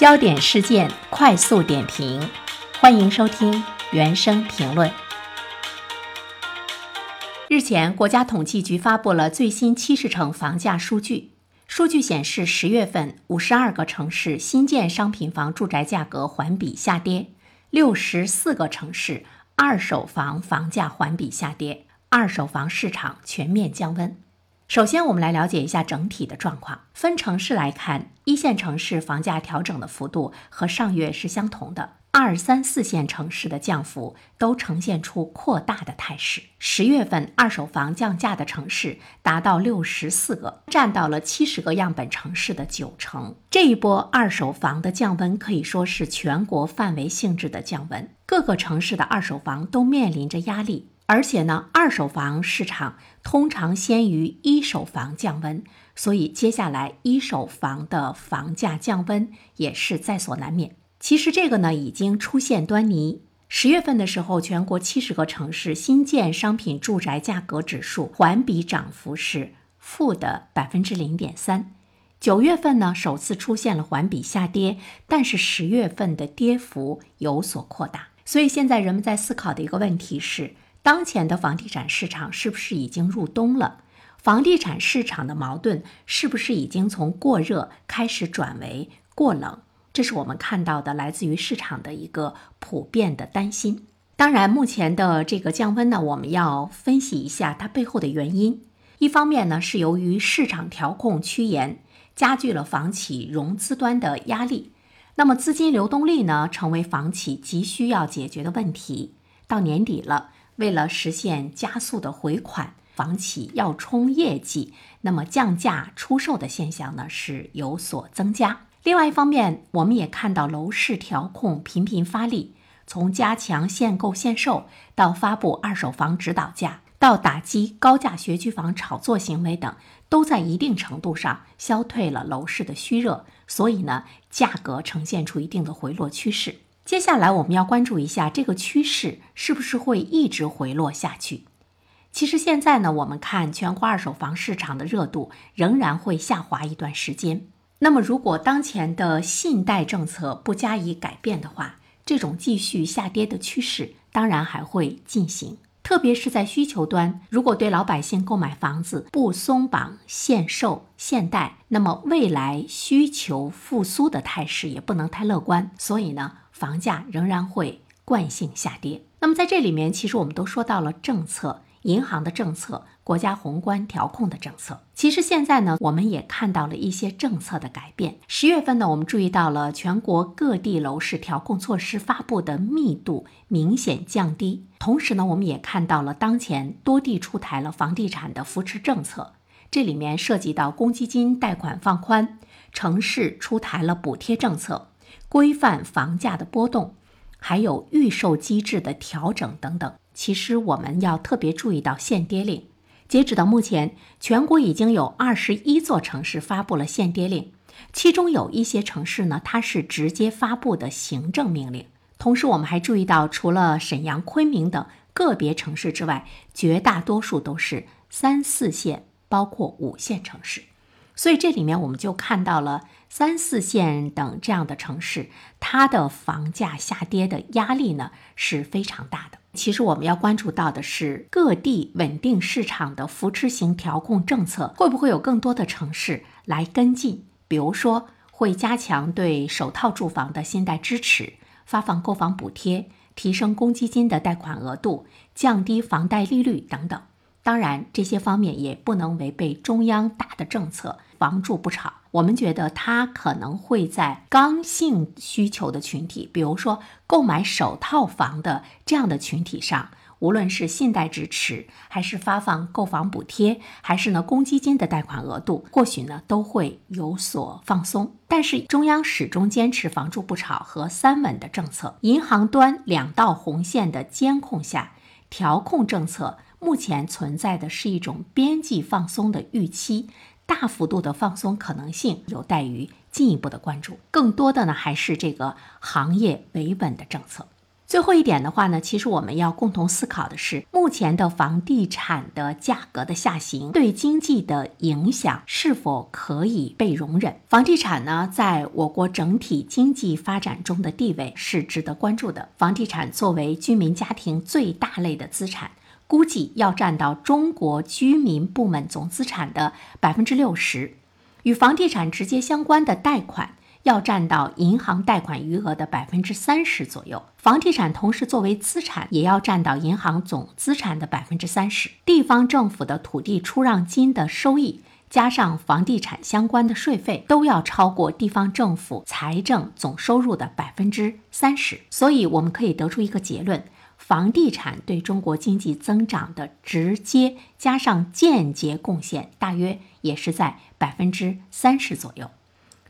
焦点事件快速点评，欢迎收听原声评论。日前，国家统计局发布了最新七十城房价数据。数据显示，十月份五十二个城市新建商品房住宅价格环比下跌，六十四个城市二手房房价环比下跌，二手房市场全面降温。首先，我们来了解一下整体的状况。分城市来看，一线城市房价调整的幅度和上月是相同的，二三四线城市的降幅都呈现出扩大的态势。十月份二手房降价的城市达到六十四个，占到了七十个样本城市的九成。这一波二手房的降温可以说是全国范围性质的降温，各个城市的二手房都面临着压力。而且呢，二手房市场通常先于一手房降温，所以接下来一手房的房价降温也是在所难免。其实这个呢已经出现端倪。十月份的时候，全国七十个城市新建商品住宅价格指数环比涨幅是负的百分之零点三。九月份呢，首次出现了环比下跌，但是十月份的跌幅有所扩大。所以现在人们在思考的一个问题是。当前的房地产市场是不是已经入冬了？房地产市场的矛盾是不是已经从过热开始转为过冷？这是我们看到的来自于市场的一个普遍的担心。当然，目前的这个降温呢，我们要分析一下它背后的原因。一方面呢，是由于市场调控趋严，加剧了房企融资端的压力。那么资金流动力呢，成为房企急需要解决的问题。到年底了。为了实现加速的回款，房企要冲业绩，那么降价出售的现象呢是有所增加。另外一方面，我们也看到楼市调控频频发力，从加强限购限售，到发布二手房指导价，到打击高价学区房炒作行为等，都在一定程度上消退了楼市的虚热，所以呢，价格呈现出一定的回落趋势。接下来我们要关注一下这个趋势是不是会一直回落下去。其实现在呢，我们看全国二手房市场的热度仍然会下滑一段时间。那么如果当前的信贷政策不加以改变的话，这种继续下跌的趋势当然还会进行。特别是在需求端，如果对老百姓购买房子不松绑限售限贷，那么未来需求复苏的态势也不能太乐观。所以呢。房价仍然会惯性下跌。那么在这里面，其实我们都说到了政策、银行的政策、国家宏观调控的政策。其实现在呢，我们也看到了一些政策的改变。十月份呢，我们注意到了全国各地楼市调控措施发布的密度明显降低。同时呢，我们也看到了当前多地出台了房地产的扶持政策，这里面涉及到公积金贷款放宽，城市出台了补贴政策。规范房价的波动，还有预售机制的调整等等。其实我们要特别注意到限跌令。截止到目前，全国已经有二十一座城市发布了限跌令，其中有一些城市呢，它是直接发布的行政命令。同时，我们还注意到，除了沈阳、昆明等个别城市之外，绝大多数都是三四线，包括五线城市。所以这里面我们就看到了三四线等这样的城市，它的房价下跌的压力呢是非常大的。其实我们要关注到的是各地稳定市场的扶持型调控政策会不会有更多的城市来跟进？比如说会加强对首套住房的信贷支持，发放购房补贴，提升公积金的贷款额度，降低房贷利率等等。当然，这些方面也不能违背中央大的政策。房住不炒，我们觉得它可能会在刚性需求的群体，比如说购买首套房的这样的群体上，无论是信贷支持，还是发放购房补贴，还是呢公积金的贷款额度，或许呢都会有所放松。但是中央始终坚持房住不炒和三稳的政策，银行端两道红线的监控下，调控政策目前存在的是一种边际放松的预期。大幅度的放松可能性有待于进一步的关注，更多的呢还是这个行业维稳的政策。最后一点的话呢，其实我们要共同思考的是，目前的房地产的价格的下行对经济的影响是否可以被容忍？房地产呢，在我国整体经济发展中的地位是值得关注的。房地产作为居民家庭最大类的资产，估计要占到中国居民部门总资产的百分之六十，与房地产直接相关的贷款。要占到银行贷款余额的百分之三十左右，房地产同时作为资产，也要占到银行总资产的百分之三十。地方政府的土地出让金的收益，加上房地产相关的税费，都要超过地方政府财政总收入的百分之三十。所以，我们可以得出一个结论：房地产对中国经济增长的直接加上间接贡献，大约也是在百分之三十左右。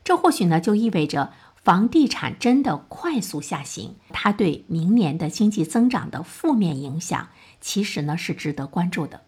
这或许呢，就意味着房地产真的快速下行，它对明年的经济增长的负面影响，其实呢是值得关注的。